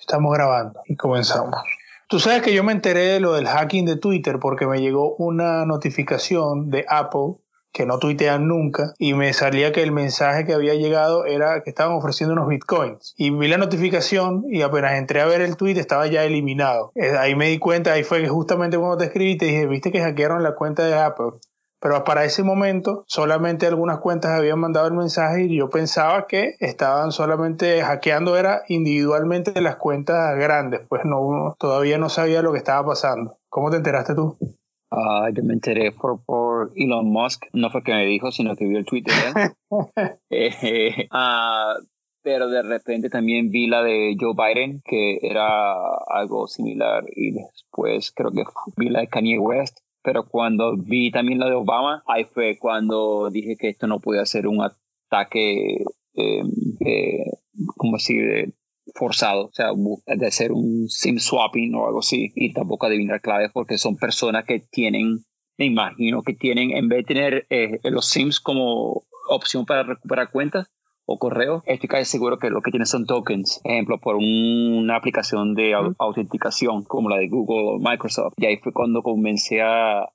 Estamos grabando y comenzamos. Tú sabes que yo me enteré de lo del hacking de Twitter porque me llegó una notificación de Apple que no tuitean nunca y me salía que el mensaje que había llegado era que estaban ofreciendo unos bitcoins y vi la notificación y apenas entré a ver el tweet estaba ya eliminado. Ahí me di cuenta, ahí fue que justamente cuando te escribí te dije, viste que hackearon la cuenta de Apple. Pero para ese momento solamente algunas cuentas habían mandado el mensaje y yo pensaba que estaban solamente hackeando era individualmente las cuentas grandes, pues no todavía no sabía lo que estaba pasando. ¿Cómo te enteraste tú? Ah, yo me enteré por, por Elon Musk, no fue que me dijo, sino que vio el Twitter. eh, uh, pero de repente también vi la de Joe Biden, que era algo similar, y después creo que vi la de Kanye West pero cuando vi también la de Obama, ahí fue cuando dije que esto no podía ser un ataque, eh, como decir, forzado, o sea, de hacer un SIM swapping o algo así, y tampoco adivinar claves porque son personas que tienen, me imagino que tienen, en vez de tener eh, los SIMs como opción para recuperar cuentas, o correo, estoy casi seguro que lo que tiene son tokens, ejemplo, por una aplicación de autenticación como la de Google o Microsoft. Y ahí fue cuando comencé a,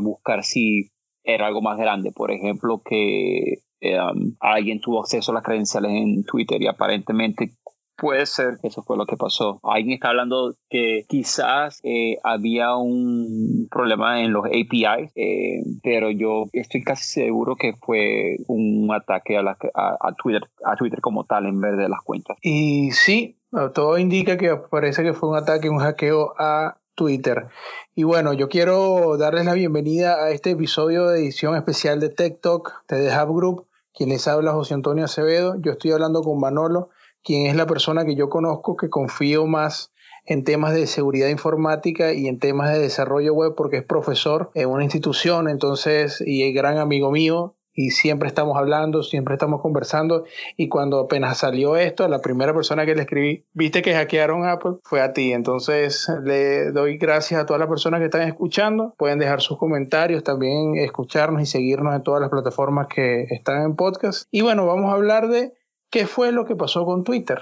buscar si era algo más grande, por ejemplo, que um, alguien tuvo acceso a las credenciales en Twitter y aparentemente Puede ser que eso fue lo que pasó. Alguien está hablando que quizás eh, había un problema en los APIs, eh, pero yo estoy casi seguro que fue un ataque a, la, a, Twitter, a Twitter como tal en vez de las cuentas. Y sí, todo indica que parece que fue un ataque, un hackeo a Twitter. Y bueno, yo quiero darles la bienvenida a este episodio de edición especial de Tech Talk de The Hub Group. Quien les habla José Antonio Acevedo. Yo estoy hablando con Manolo quien es la persona que yo conozco que confío más en temas de seguridad informática y en temas de desarrollo web porque es profesor en una institución, entonces, y es gran amigo mío y siempre estamos hablando, siempre estamos conversando y cuando apenas salió esto, la primera persona que le escribí, viste que hackearon Apple, fue a ti, entonces le doy gracias a todas las personas que están escuchando, pueden dejar sus comentarios, también escucharnos y seguirnos en todas las plataformas que están en podcast. Y bueno, vamos a hablar de ¿Qué fue lo que pasó con Twitter?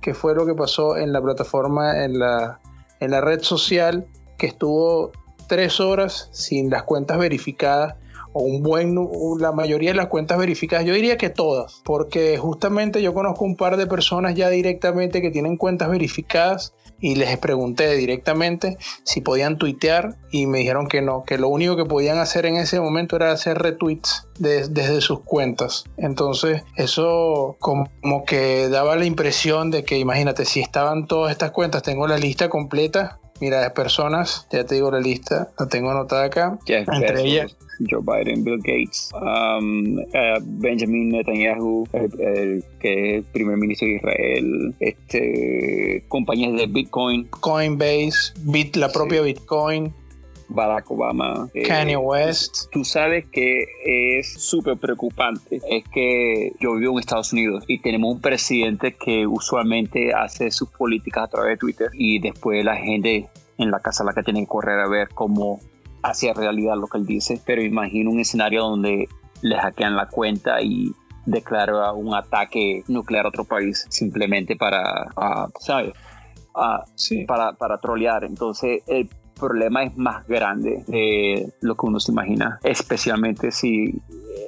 ¿Qué fue lo que pasó en la plataforma, en la, en la red social que estuvo tres horas sin las cuentas verificadas o un buen, la mayoría de las cuentas verificadas, yo diría que todas, porque justamente yo conozco un par de personas ya directamente que tienen cuentas verificadas y les pregunté directamente si podían tuitear y me dijeron que no, que lo único que podían hacer en ese momento era hacer retweets desde sus cuentas. Entonces eso como que daba la impresión de que imagínate, si estaban todas estas cuentas, tengo la lista completa, mira, de personas, ya te digo la lista, la tengo anotada acá, entre ellas Joe Biden, Bill Gates, um, uh, Benjamin Netanyahu, el, que es el primer ministro de Israel, este, compañías de Bitcoin, Coinbase, Bit, la propia Bitcoin. Barack Obama, eh, Kanye West. Tú sabes que es súper preocupante. Es que yo vivo en Estados Unidos y tenemos un presidente que usualmente hace sus políticas a través de Twitter y después la gente en la casa la que tiene que correr a ver cómo hacia realidad lo que él dice, pero imagino un escenario donde le hackean la cuenta y declara un ataque nuclear a otro país simplemente para, uh, ¿sabes? sí. para, para trolear. Entonces, el problema es más grande de lo que uno se imagina, especialmente si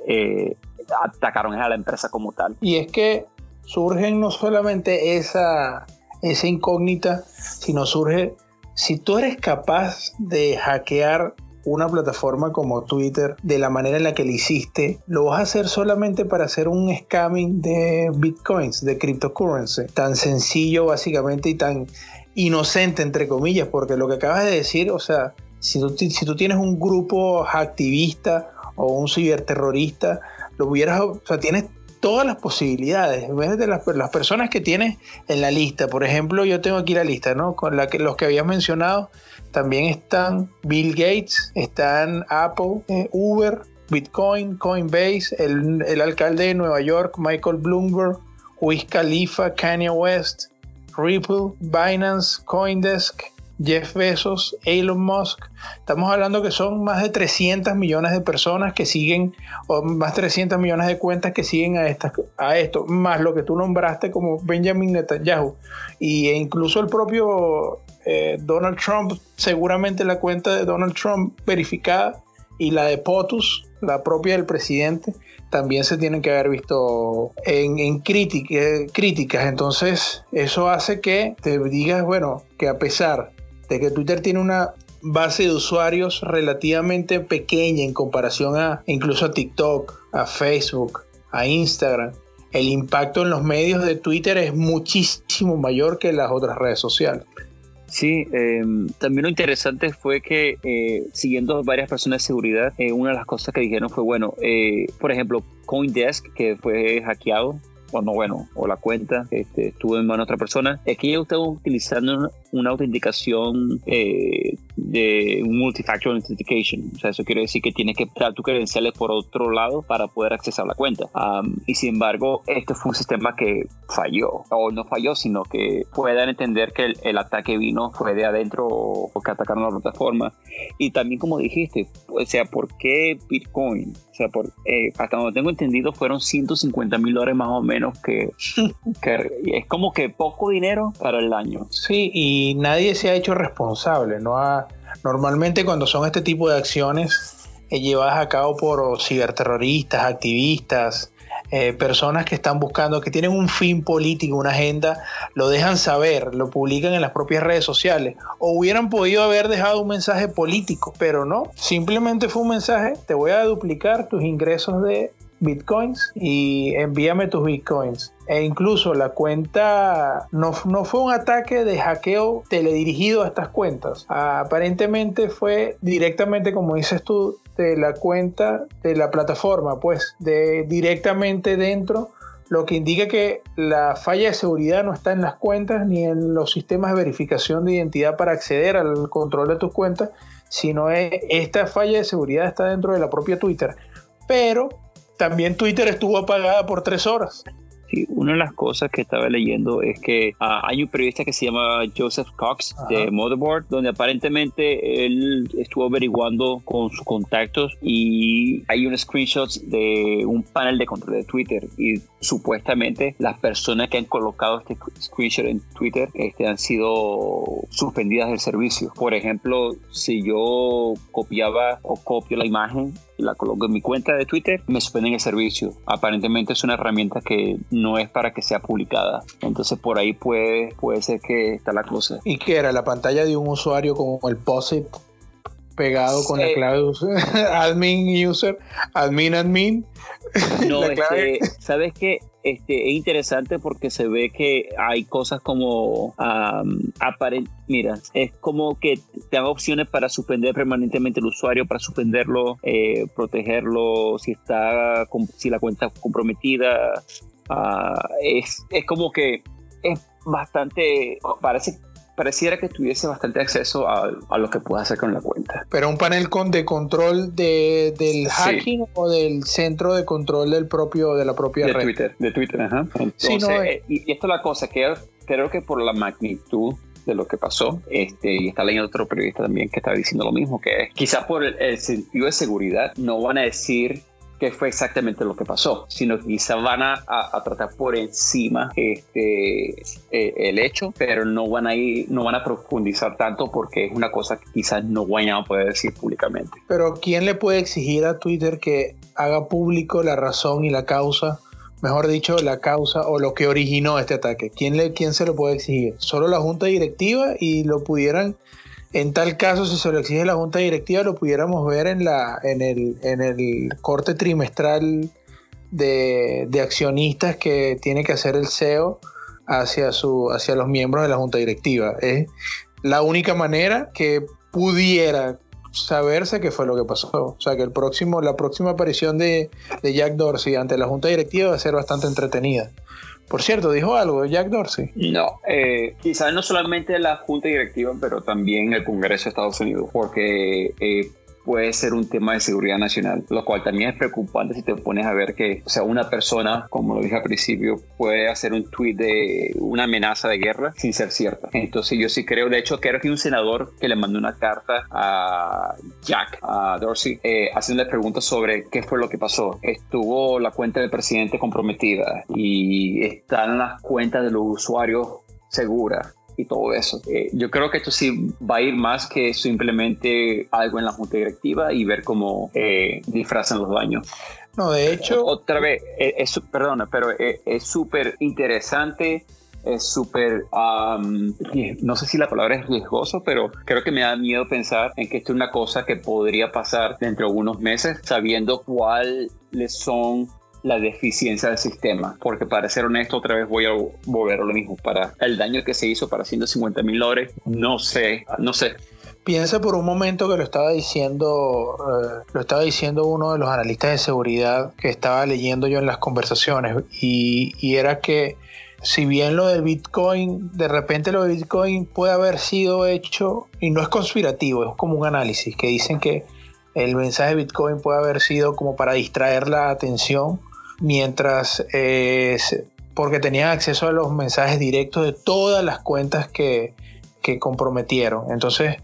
eh, atacaron a la empresa como tal. Y es que surgen no solamente esa, esa incógnita, sino surge si tú eres capaz de hackear una plataforma como Twitter de la manera en la que lo hiciste, lo vas a hacer solamente para hacer un scamming de bitcoins, de cryptocurrency. Tan sencillo básicamente y tan inocente entre comillas, porque lo que acabas de decir, o sea, si tú, si tú tienes un grupo activista o un ciberterrorista, lo hubieras, o sea, tienes todas las posibilidades. De las, las, personas que tienes en la lista, por ejemplo, yo tengo aquí la lista, ¿no? Con la que, los que habías mencionado, también están Bill Gates, están Apple, eh, Uber, Bitcoin, Coinbase, el, alcalde de Nueva York, Michael Bloomberg, Wiz Khalifa, Kanye West, Ripple, Binance, Coindesk, Jeff Bezos, Elon Musk. Estamos hablando que son más de 300 millones de personas que siguen, o más de 300 millones de cuentas que siguen a, a esto, más lo que tú nombraste como Benjamin Netanyahu. Y e incluso el propio eh, Donald Trump, seguramente la cuenta de Donald Trump verificada y la de POTUS, la propia del presidente, también se tienen que haber visto en, en críticas. Entonces, eso hace que te digas, bueno, que a pesar de que Twitter tiene una base de usuarios relativamente pequeña en comparación a incluso a TikTok, a Facebook, a Instagram, el impacto en los medios de Twitter es muchísimo mayor que las otras redes sociales. Sí, em, también lo interesante fue que eh, siguiendo varias personas de seguridad, eh, una de las cosas que dijeron fue, bueno, eh, por ejemplo, Coindesk, que fue hackeado, bueno, bueno, o la cuenta este, estuvo en manos de otra persona, es que ellos estaban utilizando una autenticación eh, de un multifactor authentication. O sea, eso quiere decir que tienes que dar tus credenciales por otro lado para poder accesar la cuenta. y sin embargo, este fue un sistema que falló, o no falló, sino que puedan entender que el, ataque vino fue de adentro o, que atacaron la plataforma. Y también, como dijiste, o sea, ¿por qué Bitcoin? O sea, por, eh, hasta donde tengo entendido, fueron 150 mil dólares más o menos, que, que es como que poco dinero para el año. Sí, y nadie se ha hecho responsable. ¿no? Normalmente cuando son este tipo de acciones eh, llevadas a cabo por ciberterroristas, activistas, eh, personas que están buscando, que tienen un fin político, una agenda, lo dejan saber, lo publican en las propias redes sociales. O hubieran podido haber dejado un mensaje político, pero no, simplemente fue un mensaje, te voy a duplicar tus ingresos de bitcoins y envíame tus bitcoins. E incluso la cuenta no, no fue un ataque de hackeo teledirigido a estas cuentas. Aparentemente fue directamente, como dices tú, de la cuenta de la plataforma, pues de directamente dentro lo que indica que la falla de seguridad no está en las cuentas ni en los sistemas de verificación de identidad para acceder al control de tus cuentas, sino esta falla de seguridad está dentro de la propia Twitter. Pero también Twitter estuvo apagada por tres horas. Sí, una de las cosas que estaba leyendo es que ah, hay un periodista que se llama Joseph Cox de Motherboard, donde aparentemente él estuvo averiguando con sus contactos y hay unos screenshots de un panel de control de Twitter y supuestamente las personas que han colocado este screenshot en Twitter este, han sido suspendidas del servicio. Por ejemplo, si yo copiaba o copio la imagen la coloco en mi cuenta de Twitter, me suspenden el servicio. Aparentemente es una herramienta que no es para que sea publicada. Entonces por ahí puede, puede ser que está la cosa. ¿Y qué era? ¿La pantalla de un usuario como el POSIT pegado con la clave admin user, admin admin? No, este, ¿sabes qué? Este, es interesante porque se ve que hay cosas como mira, es como que te dan opciones para suspender permanentemente el usuario, para suspenderlo, eh, protegerlo, si está si la cuenta está comprometida. Ah, es, es como que es bastante, parece pareciera que tuviese bastante acceso a, a, lo que pueda hacer con la cuenta. Pero un panel con, de control de, del hacking o del centro de control del propio, de la propia de red. Twitter, de Twitter, ajá. Entonces, eh, y, esto es la cosa, que creo que por la magnitud de lo que pasó. Este, y está leyendo otro periodista también que está diciendo lo mismo, que quizás por el, sentido de seguridad no van a decir qué fue exactamente lo que pasó, sino que quizás van a, a, tratar por encima este, eh, el hecho, pero no van, a ir, no van a profundizar tanto porque es una cosa que quizás no vayan a poder decir públicamente. Pero ¿quién le puede exigir a Twitter que haga público la razón y la causa? Mejor dicho, la causa o lo que originó este ataque. ¿Quién, le, quién se lo puede exigir? Solo la junta directiva y lo pudieran en tal caso, si se lo exige la Junta Directiva, lo pudiéramos ver en, la, en, el, en el corte trimestral de, accionistas que tiene que hacer el CEO hacia, su, hacia los miembros de la Junta Directiva. Es la única manera que pudiera saberse qué fue lo que pasó. O sea que el próximo, la próxima aparición de, de Jack Dorsey ante la Junta Directiva va a ser bastante entretenida. Por cierto, dijo algo Jack Dorsey. No, eh, quizás no solamente la Junta Directiva, pero también el Congreso de Estados Unidos, porque eh, puede ser un tema de seguridad nacional, lo cual también es preocupante si te pones a ver que, o sea, una persona, como lo dije al principio, puede hacer un tweet de una amenaza de guerra sin ser cierta. Entonces yo sí creo, de hecho, creo que un senador que le mandó una carta a Jack, a Dorsey, eh, haciendo preguntas sobre qué fue lo que pasó. Estuvo la cuenta del presidente comprometida y están las cuentas de los usuarios seguras y todo eso. Eh, yo creo que esto sí va a ir más que simplemente algo en la junta directiva y ver cómo eh, disfrazan los daños. No, de hecho... Otra vez, eh, es, perdona, pero es súper interesante es súper, no sé si la palabra es riesgoso, pero creo que me da miedo pensar en que esto es una cosa que podría pasar dentro de unos meses, sabiendo cuáles son la deficiencia del sistema, porque para ser honesto, otra vez voy a volver a lo mismo, para el daño que se hizo para 150 mil dólares, no sé, no sé. Piensa por un momento que lo estaba diciendo, eh, lo estaba diciendo uno de los analistas de seguridad que estaba leyendo yo en las conversaciones. Y, y era que si bien lo del Bitcoin, de repente lo del Bitcoin puede haber sido hecho, y no es conspirativo, es como un análisis, que dicen que el mensaje de Bitcoin puede haber sido como para distraer la atención mientras, eh, porque tenían acceso a los mensajes directos de todas las cuentas que, comprometieron. Entonces,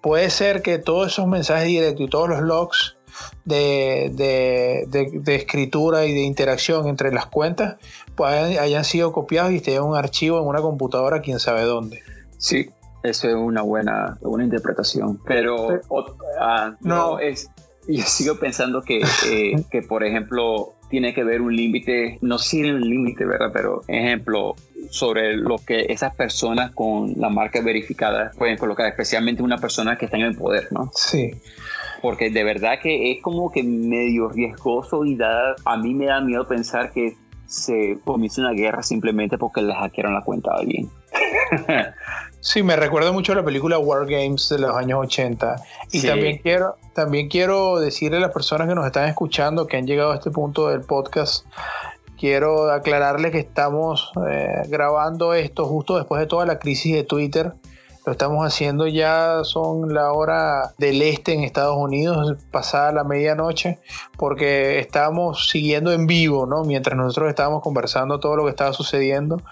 puede ser que todos esos mensajes directos y todos los logs de, de, escritura y de interacción entre las cuentas pues, hayan sido copiados y estén en un archivo en una computadora, quién sabe dónde. Sí, eso es una buena, buena interpretación. Pero ah, no, es. Yo sigo pensando que, eh, que, por ejemplo, tiene que ver un límite, no sé un límite, ¿verdad? Pero, ejemplo, sobre lo que esas personas con la marca verificada pueden colocar, especialmente una persona que está en el poder, ¿no? Sí. Porque de verdad que es como que medio riesgoso y da, a mí me da miedo pensar que se comienza una guerra simplemente porque le hackearon la cuenta a alguien. Sí, me recuerda mucho a la película War Games de los años 80. Y también, quiero, también quiero decirle a las personas que nos están escuchando, que han llegado a este punto del podcast, quiero aclararles que estamos eh, grabando esto justo después de toda la crisis de Twitter lo estamos haciendo ya, son la hora del este en Estados Unidos, pasada la medianoche, porque estamos siguiendo en vivo, ¿no? Mientras nosotros estábamos conversando todo lo que estaba sucediendo.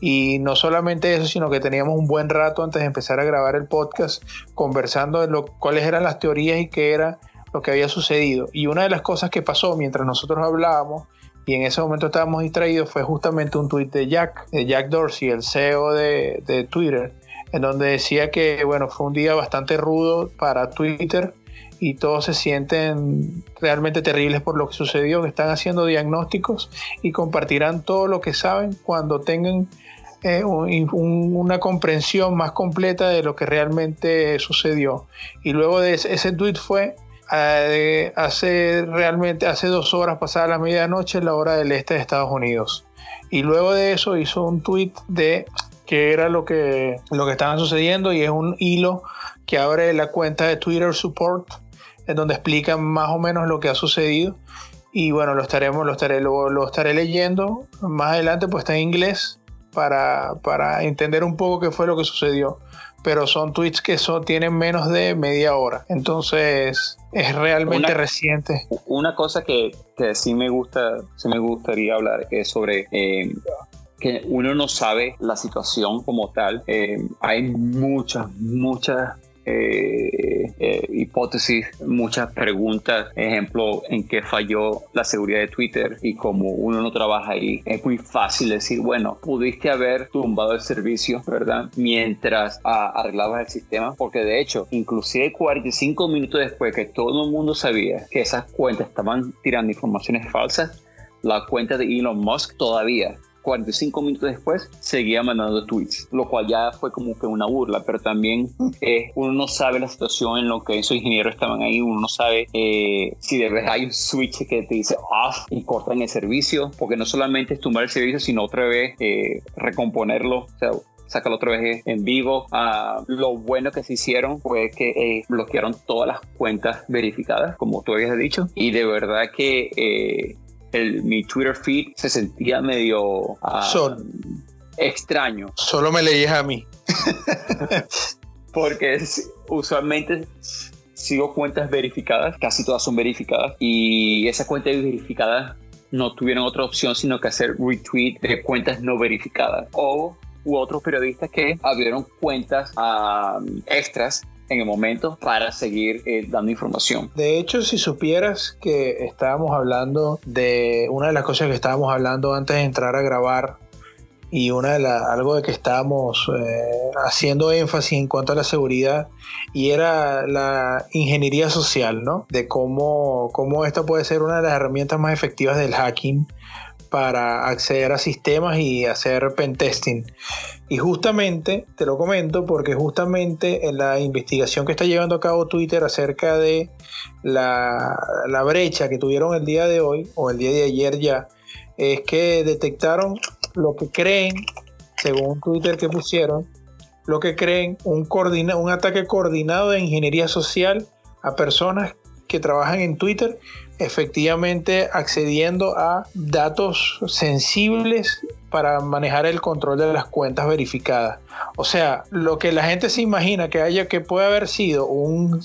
Y no solamente eso, sino que teníamos un buen rato antes de empezar a grabar el podcast, conversando de lo, cuáles eran las teorías y qué era lo que había sucedido. Y una de las cosas que pasó mientras nosotros hablábamos, y en ese momento estábamos distraídos, fue justamente un tuit de Jack, de Jack Dorsey, el CEO de, de Twitter, en donde decía que bueno, fue un día bastante rudo para Twitter y todos se sienten realmente terribles por lo que sucedió, que están haciendo diagnósticos y compartirán todo lo que saben cuando tengan eh, una comprensión más completa de lo que realmente sucedió. Y luego de ese, ese tweet fue hace realmente hace dos horas pasada la medianoche, la hora del este de Estados Unidos. Y luego de eso hizo un tweet de que era lo que, lo que estaba sucediendo y es un hilo que abre la cuenta de Twitter Support en donde explica más o menos lo que ha sucedido y bueno, lo estaremos, lo estaré, lo, estaré leyendo más adelante, pues está en inglés para, para, entender un poco qué fue lo que sucedió. Pero son tweets que son, tienen menos de media hora. Entonces es realmente reciente. Una cosa que, que, sí me gusta, sí me gustaría hablar es sobre eh, que uno no sabe la situación como tal. Eh, hay muchas, muchas eh, eh, hipótesis, muchas preguntas, ejemplo, en qué falló la seguridad de Twitter y como uno no trabaja ahí, es muy fácil decir, bueno, pudiste haber tumbado el servicio, ¿verdad? Mientras arreglabas el sistema, porque de hecho, inclusive 45 minutos después que todo el mundo sabía que esas cuentas estaban tirando informaciones falsas, la cuenta de Elon Musk todavía 45 minutos después seguía mandando tweets, lo cual ya fue como que una burla, pero también eh, uno no sabe la situación en lo que esos ingenieros estaban ahí, uno no sabe eh, si de verdad hay un switch que te dice off y cortan el servicio, porque no solamente es tumbar el servicio, sino otra vez eh, recomponerlo, o sea, sacarlo otra vez en vivo. Ah, lo bueno que se hicieron fue que bloquearon todas las cuentas verificadas, como tú habías dicho, y de verdad que mi Twitter feed se sentía medio ah, extraño. Solo me leías a mí. Porque usualmente sigo cuentas verificadas, casi todas son verificadas, y esas cuentas verificadas no tuvieron otra opción sino que hacer retweet de cuentas no verificadas. O u otros periodistas que abrieron cuentas um, extras en el momento para seguir eh, dando información. De hecho, si supieras que estábamos hablando de una de las cosas que estábamos hablando antes de entrar a grabar y una de las algo de que estábamos eh, haciendo énfasis en cuanto a la seguridad y era la ingeniería social, ¿no? De cómo, cómo esta puede ser una de las herramientas más efectivas del hacking para acceder a sistemas y hacer pentesting. Y justamente, te lo comento, porque justamente en la investigación que está llevando a cabo Twitter acerca de la, la brecha que tuvieron el día de hoy, o el día de ayer ya, es que detectaron lo que creen, según Twitter que pusieron, lo que creen un, un ataque coordinado de ingeniería social a personas que trabajan en Twitter efectivamente accediendo a datos sensibles para manejar el control de las cuentas verificadas. O sea, lo que la gente se imagina que haya que puede haber sido un,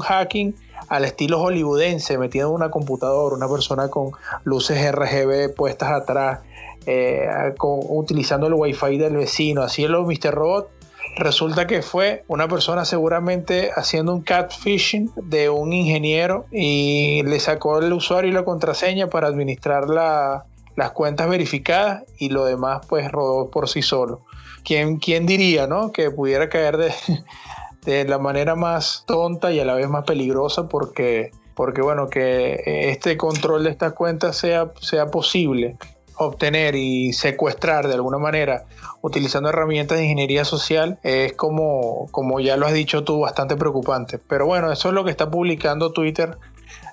hacking al estilo hollywoodense, metido en una computadora, una persona con luces RGB puestas atrás, eh, utilizando el wifi del vecino, así es lo Mr. Robot, Resulta que fue una persona seguramente haciendo un catfishing de un ingeniero y le sacó el usuario y la contraseña para administrar las cuentas verificadas y lo demás pues rodó por sí solo. ¿Quién, quién diría, no? Que pudiera caer de, de la manera más tonta y a la vez más peligrosa porque, porque bueno, que este control de estas cuentas sea, sea posible obtener y secuestrar de alguna manera utilizando herramientas de ingeniería social es como, como ya lo has dicho tú, bastante preocupante. Pero bueno, eso es lo que está publicando Twitter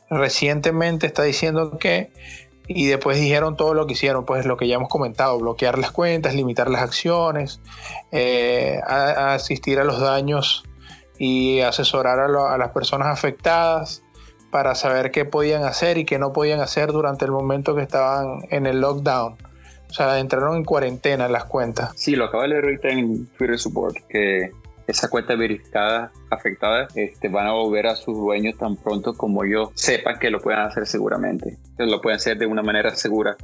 recientemente, está diciendo que, y después dijeron todo lo que hicieron, pues lo que ya hemos comentado, bloquear las cuentas, limitar las acciones, eh, asistir a los daños y asesorar a las personas afectadas para saber qué podían hacer y qué no podían hacer durante el momento que estaban en el lockdown. O sea, entraron en cuarentena las cuentas. Sí, lo acabo de leer ahorita en Twitter Support, que esa cuenta verificada afectada este, van a volver a sus dueños tan pronto como ellos sepan que lo pueden hacer seguramente. Que lo pueden hacer de una manera segura.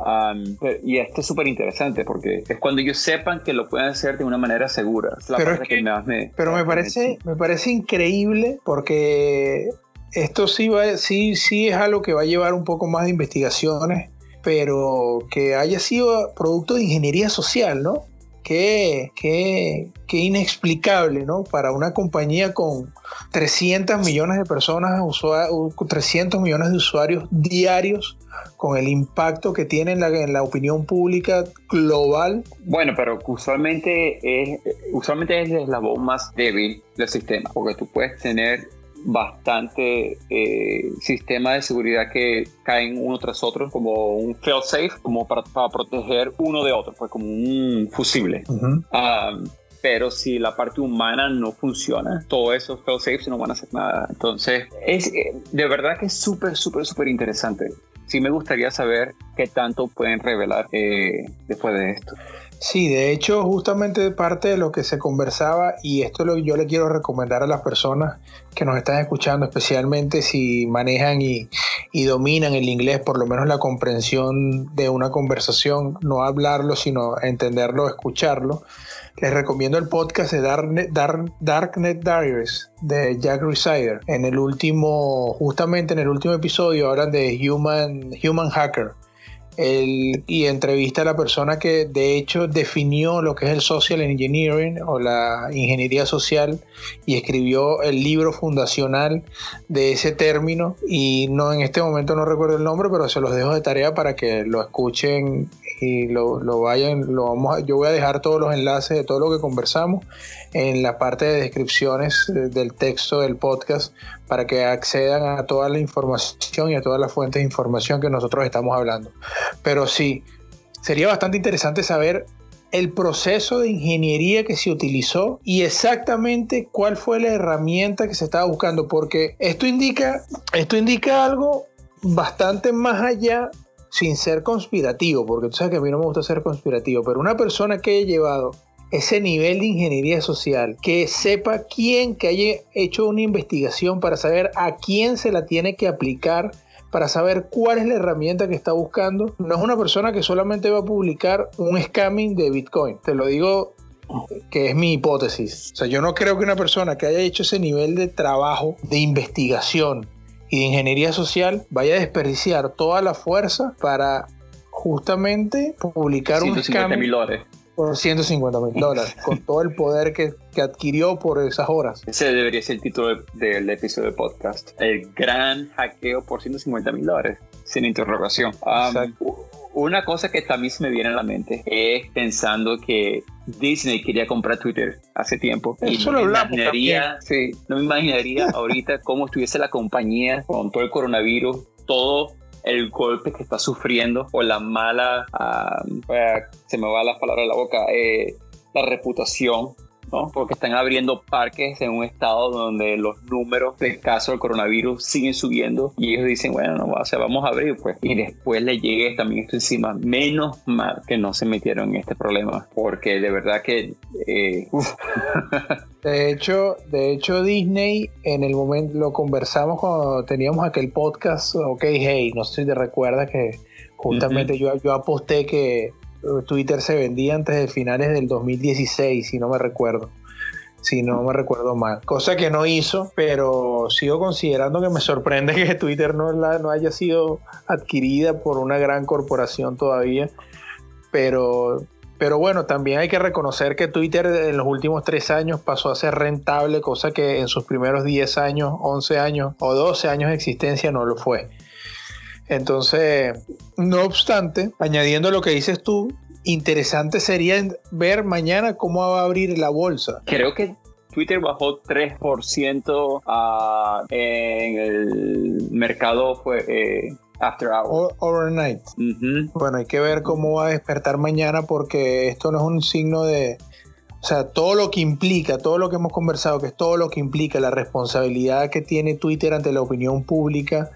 y esto es súper interesante porque es cuando ellos sepan que lo pueden hacer de una manera segura. pero me, pero me parece, me parece increíble porque esto sí, va, sí, sí es algo que va a llevar un poco más de investigaciones, pero que haya sido producto de ingeniería social, ¿no? Qué, qué, qué, inexplicable, ¿no? Para una compañía con 300 millones de personas, 300 millones de usuarios diarios, con el impacto que tiene en la, en la opinión pública global. Bueno, pero usualmente es, usualmente es el eslabón más débil del sistema, porque tú puedes tener bastante eh, sistemas de seguridad que caen uno tras otro, como un fail-safe, como para, proteger uno de otro, pues como un fusible. Ah, pero si la parte humana no funciona, todos esos fail-safes no van a hacer nada. Entonces, es eh, de verdad que es súper, súper, súper interesante. Sí me gustaría saber qué tanto pueden revelar eh, después de esto. Sí, de hecho, justamente parte de lo que se conversaba, y esto lo yo le quiero recomendar a las personas que nos están escuchando, especialmente si manejan y, dominan el inglés, por lo menos la comprensión de una conversación, no hablarlo, sino entenderlo, escucharlo. Les recomiendo el podcast de Darknet, Darknet Diaries de Jack Resider. En el último, justamente en el último episodio, hablan de Human, Human Hacker y entrevista a la persona que de hecho definió lo que es el social engineering o la ingeniería social y escribió el libro fundacional de ese término. Y no en este momento no recuerdo el nombre pero se los dejo de tarea para que lo escuchen y lo, lo vayan lo vamos yo voy a dejar todos los enlaces de todo lo que conversamos en la parte de descripciones del texto del podcast para que accedan a toda la información y a todas las fuentes de información que nosotros estamos hablando. Pero sí, sería bastante interesante saber el proceso de ingeniería que se utilizó y exactamente cuál fue la herramienta que se estaba buscando, porque esto indica, esto indica algo bastante más allá sin ser conspirativo, porque tú sabes que a mí no me gusta ser conspirativo, pero una persona que haya llevado ese nivel de ingeniería social, que sepa quién que haya hecho una investigación para saber a quién se la tiene que aplicar para saber cuál es la herramienta que está buscando. No es una persona que solamente va a publicar un scamming de Bitcoin. Te lo digo que es mi hipótesis. O sea, yo no creo que una persona que haya hecho ese nivel de trabajo, de investigación y de ingeniería social vaya a desperdiciar toda la fuerza para justamente publicar un scamming. mil dólares por 150 mil dólares, con todo el poder que, que, adquirió por esas horas. Ese debería ser el título del episodio de podcast. El gran hackeo por 150 mil dólares, sin interrogación. una cosa que también se me viene a la mente es pensando que Disney quería comprar Twitter hace tiempo. Eso no lo imaginaría, sí, no me imaginaría ahorita cómo estuviese la compañía con todo el coronavirus, todo el golpe que está sufriendo o la mala, ah, se me va la palabra de la boca, eh, la reputación porque están abriendo parques en un estado donde los números de casos del coronavirus siguen subiendo y ellos dicen, bueno, no, o sea, vamos a abrir, pues. Y después le llegue también esto encima. Menos mal que no se metieron en este problema, porque de verdad que... Eh, de hecho, de hecho, Disney, en el momento, lo conversamos cuando teníamos aquel podcast, OK Hey, no sé si te recuerdas que justamente yo, yo aposté que Twitter se vendía antes de finales del 2016, si no me recuerdo. Si no me recuerdo mal. Cosa que no hizo, pero sigo considerando que me sorprende que Twitter no, no haya sido adquirida por una gran corporación todavía. Pero, pero bueno, también hay que reconocer que Twitter en los últimos tres años pasó a ser rentable, cosa que en sus primeros 10 años, 11 años o 12 años de existencia no lo fue. Entonces, no obstante, añadiendo lo que dices tú, interesante sería ver mañana cómo va a abrir la bolsa. Creo que Twitter bajó 3% ah, en el mercado fue, eh, after hours. overnight. Bueno, hay que ver cómo va a despertar mañana porque esto no es un signo de... O sea, todo lo que implica, todo lo que hemos conversado, que es todo lo que implica la responsabilidad que tiene Twitter ante la opinión pública,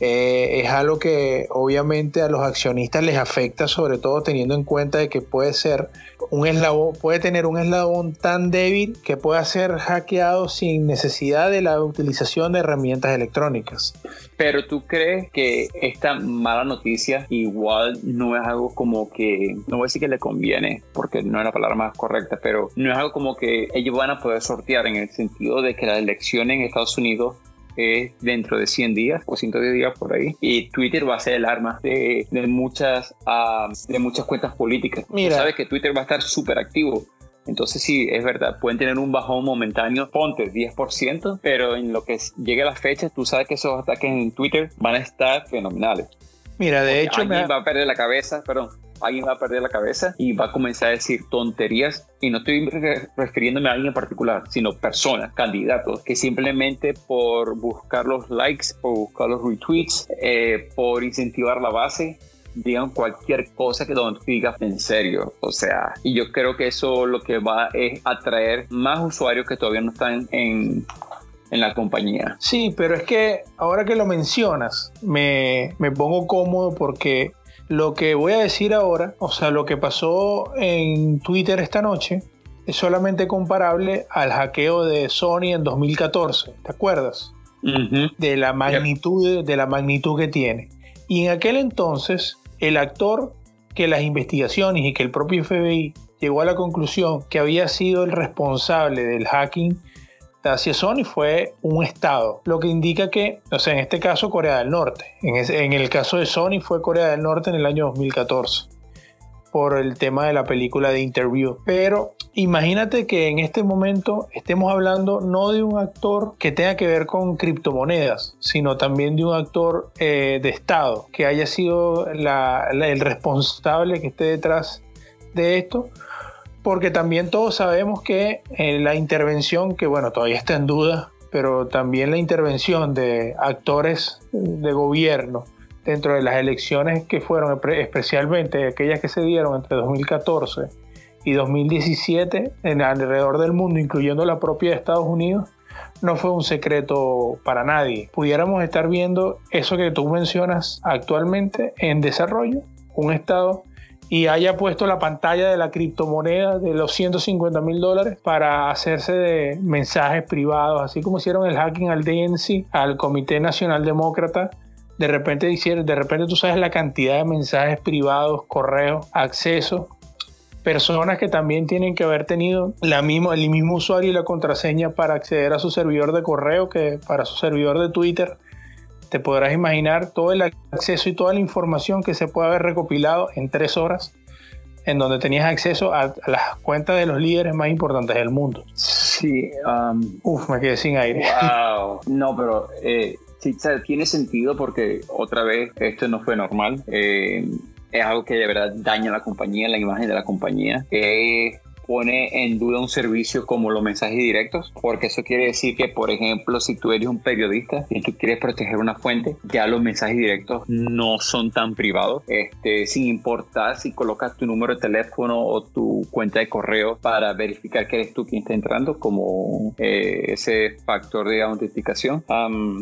eh, es algo que obviamente a los accionistas les afecta, sobre todo teniendo en cuenta de que puede ser un eslabón, puede tener un eslabón tan débil que pueda ser hackeado sin necesidad de la utilización de herramientas electrónicas. Pero tú crees que esta mala noticia igual no es algo como que, no voy a decir que le conviene, porque no es la palabra más correcta, pero no es algo como que ellos van a poder sortear en el sentido de que la elección en Estados Unidos es dentro de 100 días o 110 días por ahí y Twitter va a ser el arma de, muchas ah, de muchas cuentas políticas. Mira, sabes que Twitter va a estar súper activo. Entonces sí, es verdad, pueden tener un bajón momentáneo, ponte 10%, pero en lo que llegue la fecha, tú sabes que esos ataques en Twitter van a estar fenomenales. Mira, de hecho... Alguien va a perder la cabeza, perdón, alguien va a perder la cabeza y va a comenzar a decir tonterías. Y no estoy refiriéndome a alguien en particular, sino personas, candidatos, que simplemente por buscar los likes, por buscar los retweets, eh, por incentivar la base, digan cualquier cosa que donde digas en serio. O sea, y yo creo que eso lo que va es atraer más usuarios que todavía no están en, en la compañía. Sí, pero es que ahora que lo mencionas, me, me pongo cómodo porque lo que voy a decir ahora, o sea, lo que pasó en Twitter esta noche, es solamente comparable al hackeo de Sony en 2014, ¿te acuerdas? De la magnitud de la magnitud que tiene. Y en aquel entonces, el actor que las investigaciones y que el propio FBI llegó a la conclusión que había sido el responsable del hacking hacia Sony fue un estado, lo que indica que, o sea, en este caso Corea del Norte, en, el caso de Sony fue Corea del Norte en el año 2014 por el tema de la película de Interview. Pero imagínate que en este momento estemos hablando no de un actor que tenga que ver con criptomonedas, sino también de un actor eh, de Estado, que haya sido el responsable que esté detrás de esto porque también todos sabemos que eh, la intervención, que bueno, todavía está en duda, pero también la intervención de actores de gobierno dentro de las elecciones que fueron, especialmente aquellas que se dieron entre 2014 y 2017 en alrededor del mundo, incluyendo la propia de Estados Unidos, no fue un secreto para nadie. Pudiéramos estar viendo eso que tú mencionas actualmente en desarrollo, un Estado y haya puesto la pantalla de la criptomoneda de los 150 mil dólares para hacerse de mensajes privados, así como hicieron el hacking al DNC, al Comité Nacional Demócrata. De repente, de repente tú sabes la cantidad de mensajes privados, correos, acceso personas que también tienen que haber tenido la el mismo usuario y la contraseña para acceder a su servidor de correo que para su servidor de Twitter te podrás imaginar todo el acceso y toda la información que se puede haber recopilado en tres horas, en donde tenías acceso a, las cuentas de los líderes más importantes del mundo. Sí, um, Uf, me quedé sin aire. Wow. No, pero eh, sí, tiene sentido porque otra vez esto no fue normal. Eh, es algo que de verdad daña a la compañía, la imagen de la compañía. Eh, pone en duda un servicio como los mensajes directos, porque eso quiere decir que, por ejemplo, si tú eres un periodista y tú quieres proteger una fuente, ya los mensajes directos no son tan privados, este, sin importar si colocas tu número de teléfono o tu cuenta de correo para verificar que eres tú quien está entrando, como eh, ese factor de autentificación,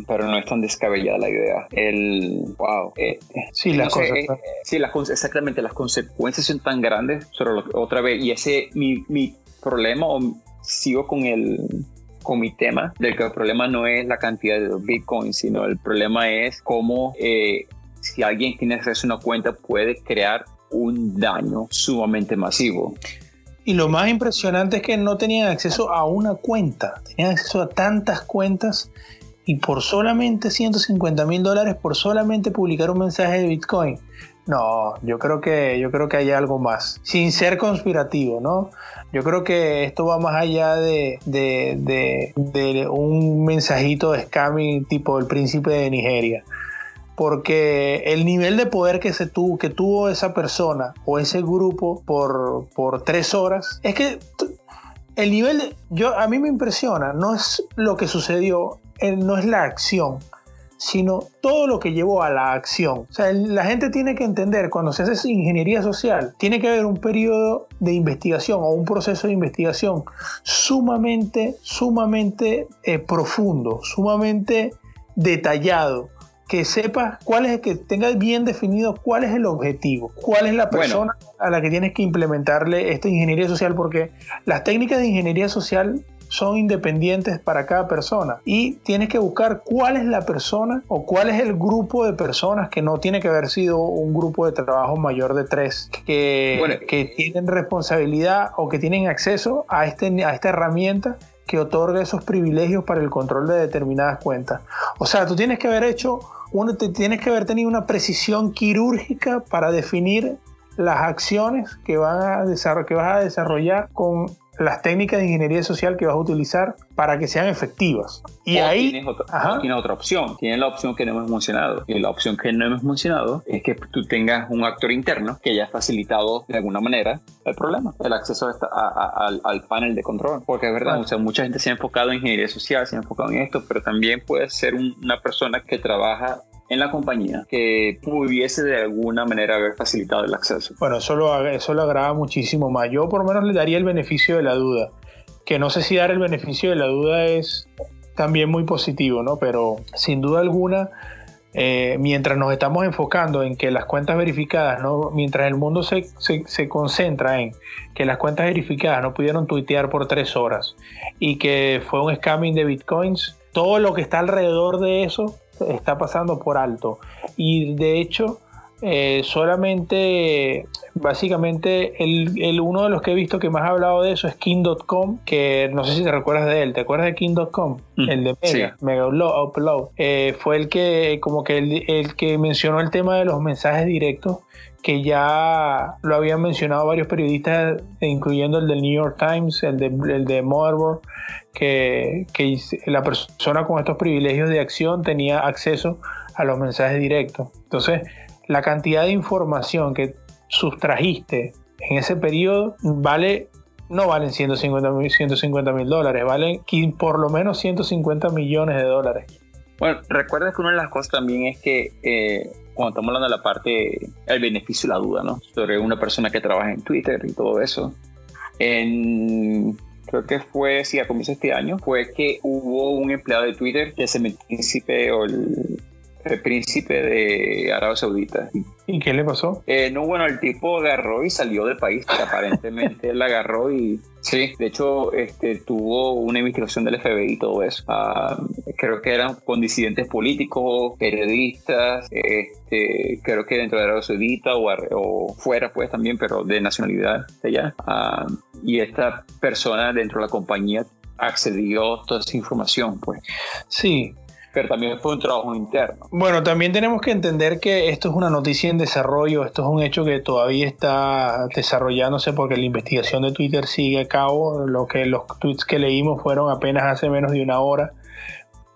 pero no es tan descabellada la idea. El, wow. Eh, sí, las cosas. Eh, sí, las, exactamente, las consecuencias son tan grandes, solo otra vez, y ese, mi mi, problema, o sigo con el, con mi tema, del que el problema no es la cantidad de bitcoins, sino el problema es cómo eh, si alguien tiene acceso a una cuenta puede crear un daño sumamente masivo. Y lo más impresionante es que no tenían acceso a una cuenta, tenían acceso a tantas cuentas y por solamente 150 mil dólares por solamente publicar un mensaje de Bitcoin. No, yo creo que yo creo que hay algo más, sin ser conspirativo, ¿no? Yo creo que esto va más allá de, un mensajito de scamming tipo el príncipe de Nigeria. Porque el nivel de poder que, se tuvo, que tuvo esa persona o ese grupo por, por tres horas, es que el nivel, yo, a mí me impresiona, no es lo que sucedió, no es la acción, sino todo lo que llevó a la acción. O sea, la gente tiene que entender, cuando se hace ingeniería social, tiene que haber un periodo de investigación o un proceso de investigación sumamente, sumamente eh, profundo, sumamente detallado, que sepa cuál es, que tenga bien definido cuál es el objetivo, cuál es la persona a la que tienes que implementarle esta ingeniería social, porque las técnicas de ingeniería social son independientes para cada persona y tienes que buscar cuál es la persona o cuál es el grupo de personas que no tiene que haber sido un grupo de trabajo mayor de tres que, que tienen responsabilidad o que tienen acceso a, este, a esta herramienta que otorga esos privilegios para el control de determinadas cuentas. O sea, tú tienes que haber hecho, uno, tienes que haber tenido una precisión quirúrgica para definir las acciones que, van a que vas a desarrollar con las técnicas de ingeniería social que vas a utilizar para que sean efectivas. Y ahí tienes otra, otra opción, tienes la opción que no hemos mencionado. Y la opción que no hemos mencionado es que tú tengas un actor interno que haya facilitado de alguna manera el problema, el acceso al, panel de control. Porque es verdad, mucha gente se ha enfocado en ingeniería social, se ha enfocado en esto, pero también puede ser una persona que trabaja en la compañía que pudiese de alguna manera haber facilitado el acceso. Bueno, eso lo, eso lo agrada muchísimo más. Yo por lo menos le daría el beneficio de la duda, que no sé si dar el beneficio de la duda es también muy positivo, ¿no? Pero sin duda alguna, eh, mientras nos estamos enfocando en que las cuentas verificadas, ¿no? mientras el mundo se, se, se, concentra en que las cuentas verificadas no pudieron tuitear por tres horas y que fue un scamming de bitcoins, todo lo que está alrededor de eso está pasando por alto. Y de hecho, eh, solamente, básicamente, el, uno de los que he visto que más ha hablado de eso es King.com, que no sé si te recuerdas de él, ¿te acuerdas de King.com? Mm, el de Mega, Mega Upload. Eh, fue el que, como que el, que mencionó el tema de los mensajes directos que ya lo habían mencionado varios periodistas, incluyendo el del New York Times, el de, el de Motherboard, que, la persona con estos privilegios de acción tenía acceso a los mensajes directos. Entonces, la cantidad de información que sustrajiste en ese periodo vale no valen 150 mil dólares, valen por lo menos 150 millones de dólares. Bueno, recuerda que una de las cosas también es que eh, cuando estamos hablando de la parte, el beneficio y la duda, ¿no? Sobre una persona que trabaja en Twitter y todo eso. En creo que fue, sí, a comienzos de este año, fue que hubo un empleado de Twitter que se metió en el, el príncipe de Arabia Saudita. ¿Y qué le pasó? Eh, no, bueno, el tipo agarró y salió del país. Aparentemente él agarró y sí, de hecho, este, tuvo una investigación del FBI y todo eso. Ah, creo que eran con disidentes políticos, periodistas, este, creo que dentro de Arabia Saudita o, fuera, pues también, pero de nacionalidad de allá. Ah, y esta persona dentro de la compañía accedió a toda esa información, pues. Sí, pero también fue un trabajo interno. Bueno, también tenemos que entender que esto es una noticia en desarrollo, esto es un hecho que todavía está desarrollándose porque la investigación de Twitter sigue a cabo, lo que los tweets que leímos fueron apenas hace menos de una hora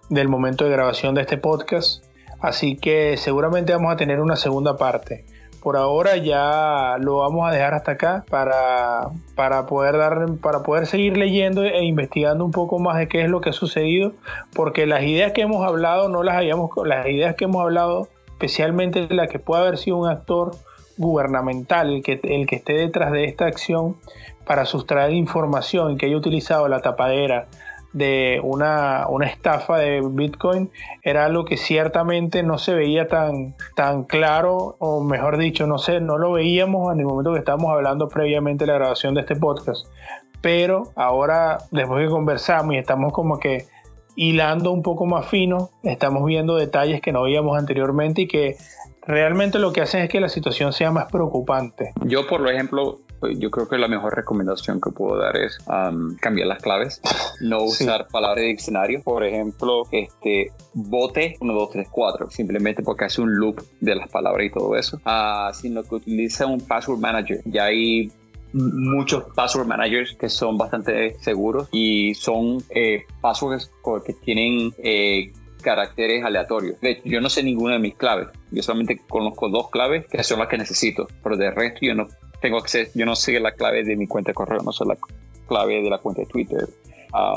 del momento de grabación de este podcast, así que seguramente vamos a tener una segunda parte por ahora ya lo vamos a dejar hasta acá para, para, poder dar, para poder seguir leyendo e investigando un poco más de qué es lo que ha sucedido, porque las ideas que hemos hablado no las hayamos, las ideas que hemos hablado, especialmente la que puede haber sido un actor gubernamental, el que, el que esté detrás de esta acción para sustraer información que haya utilizado la tapadera de una, estafa de Bitcoin era algo que ciertamente no se veía tan, tan claro, o mejor dicho, no sé, no lo veíamos en el momento que estábamos hablando previamente de la grabación de este podcast. Pero ahora, después que conversamos y estamos como que hilando un poco más fino, estamos viendo detalles que no veíamos anteriormente y que realmente lo que hacen es que la situación sea más preocupante. Yo, por ejemplo, yo creo que la mejor recomendación que puedo dar es cambiar las claves, no usar palabras de diccionario. Por ejemplo, este bote 1, 2, 3, 4, simplemente porque hace un loop de las palabras y todo eso, uh, sino que utiliza un password manager. Ya hay muchos password managers que son bastante seguros y son eh, passwords que tienen eh, caracteres aleatorios. De hecho, yo no sé ninguna de mis claves. Yo solamente conozco dos claves que son las que necesito, pero de resto yo no tengo acceso, yo no sé la clave de mi cuenta de correo, no sé la clave de la cuenta de Twitter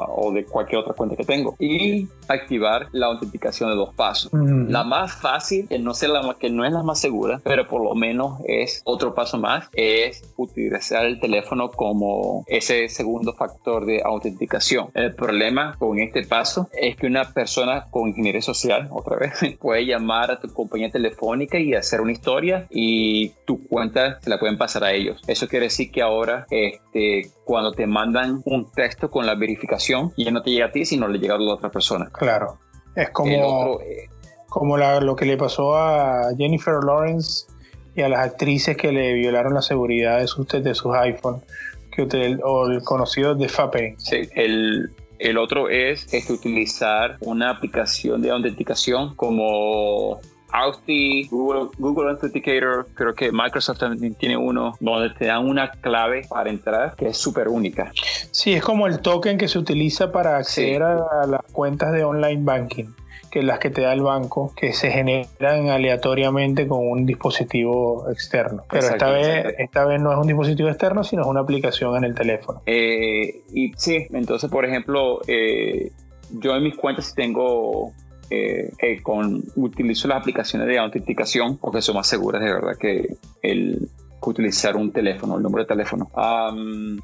o de cualquier otra cuenta que tengo. Y activar la autenticación de dos pasos. Mm. La más fácil, que no, sea la, que no es la más segura, pero por lo menos es otro paso más, es utilizar el teléfono como ese segundo factor de autenticación. El problema con este paso es que una persona con ingeniería social, otra vez, puede llamar a tu compañía telefónica y hacer una historia y tu cuenta se la pueden pasar a ellos. Eso quiere decir que ahora, este, cuando te mandan un texto con la verificación y ya no te llega a ti, sino le llega a la otra persona. Claro. Es como, eh, como lo que le pasó a Jennifer Lawrence y a las actrices que le violaron la seguridad de sus, de sus iPhone, que o el conocido de FAPE. Sí, el, el otro es, es utilizar una aplicación de autenticación como Authy, Google, Google Authenticator, creo que Microsoft también tiene uno donde te dan una clave para entrar que es súper única. Sí, es como el token que se utiliza para acceder a las cuentas de online banking que las que te da el banco, que se generan aleatoriamente con un dispositivo externo. Pero esta vez, esta vez no es un dispositivo externo, sino es una aplicación en el teléfono. Eh, y sí, entonces, por ejemplo, eh, yo en mis cuentas tengo eh, eh, con, utilizo las aplicaciones de autenticación porque son más seguras de verdad que el utilizar un teléfono, el número de teléfono.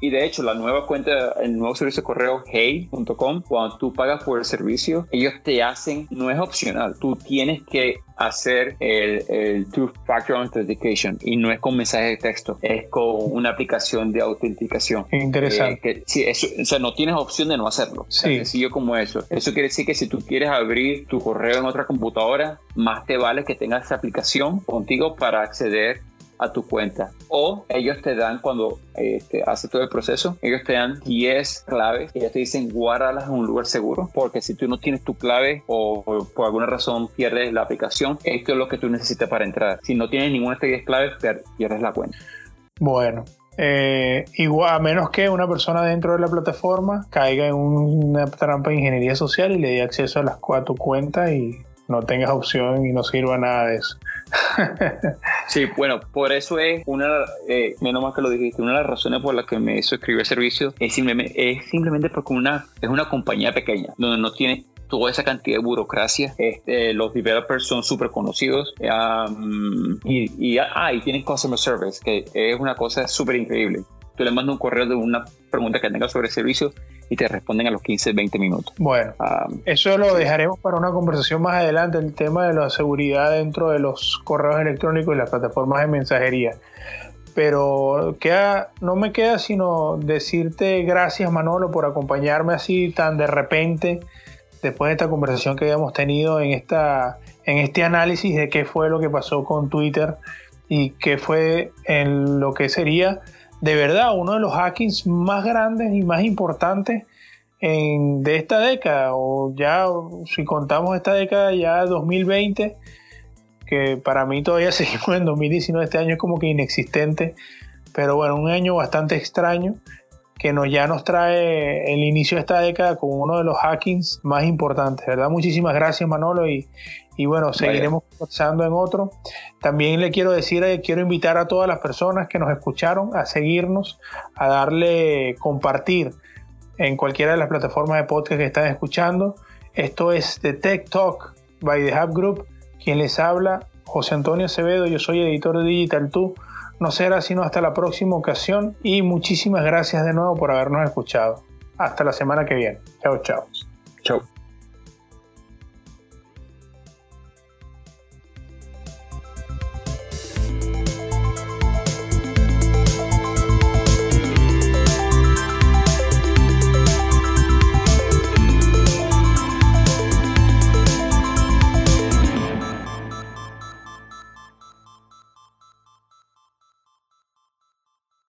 y de hecho, la nueva cuenta, el nuevo servicio de correo hey.com, cuando tú pagas por el servicio, ellos te hacen, no es opcional, tú tienes que hacer el, el Two-Factor Authentication y no es con mensaje de texto, es con una aplicación de autenticación. Interesante. Eh, eso, o sea, no tienes opción de no hacerlo. Sí. sencillo como eso. Eso quiere decir que si tú quieres abrir tu correo en otra computadora, más te vale que tengas esa aplicación contigo para acceder a tu cuenta. O ellos te dan, cuando este, hace todo el proceso, ellos te dan 10 claves y ellos te dicen guárdalas en un lugar seguro, porque si tú no tienes tu clave o, por alguna razón pierdes la aplicación, esto es lo que tú necesitas para entrar. Si no tienes ninguna de estas 10 claves, pierdes la cuenta. Bueno, eh, igual, a menos que una persona dentro de la plataforma caiga en una trampa de ingeniería social y le dé acceso a las cuatro cuentas y no tengas opción y no sirva nada de eso. sí, bueno, por eso es una, eh, menos mal que lo dijiste, una de las razones por las que me escribir el servicio es simplemente, es simplemente porque una, es una compañía pequeña, donde no tiene toda esa cantidad de burocracia. Este, los developers son súper conocidos y, y, ah, y tienen customer service, que es una cosa súper increíble. Tú le mandas un correo de una pregunta que tengas sobre el servicio y te responden a los 15, 20 minutos. Bueno, ah, eso lo dejaremos para una conversación más adelante, el tema de la seguridad dentro de los correos electrónicos y las plataformas de mensajería. Pero queda, no me queda sino decirte gracias Manolo por acompañarme así tan de repente después de esta conversación que habíamos tenido en, esta, en este análisis de qué fue lo que pasó con Twitter y qué fue en lo que sería de verdad uno de los hackings más grandes y más importantes de esta década, o ya si contamos esta década ya 2020, que para mí todavía seguimos en 2019, este año es como que inexistente, pero bueno, un año bastante extraño que nos, ya nos trae el inicio de esta década como uno de los hackings más importantes, ¿verdad? Muchísimas gracias Manolo y, y bueno, seguiremos conversando en otro. También le quiero decir, eh, quiero invitar a todas las personas que nos escucharon a seguirnos, a darle compartir en cualquiera de las plataformas de podcast que están escuchando. Esto es The Tech Talk by The Hub Group. Quien les habla, José Antonio Acevedo, yo soy editor de Digital 2. No será sino hasta la próxima ocasión y muchísimas gracias de nuevo por habernos escuchado. Hasta la semana que viene. Chao, chao. Chao.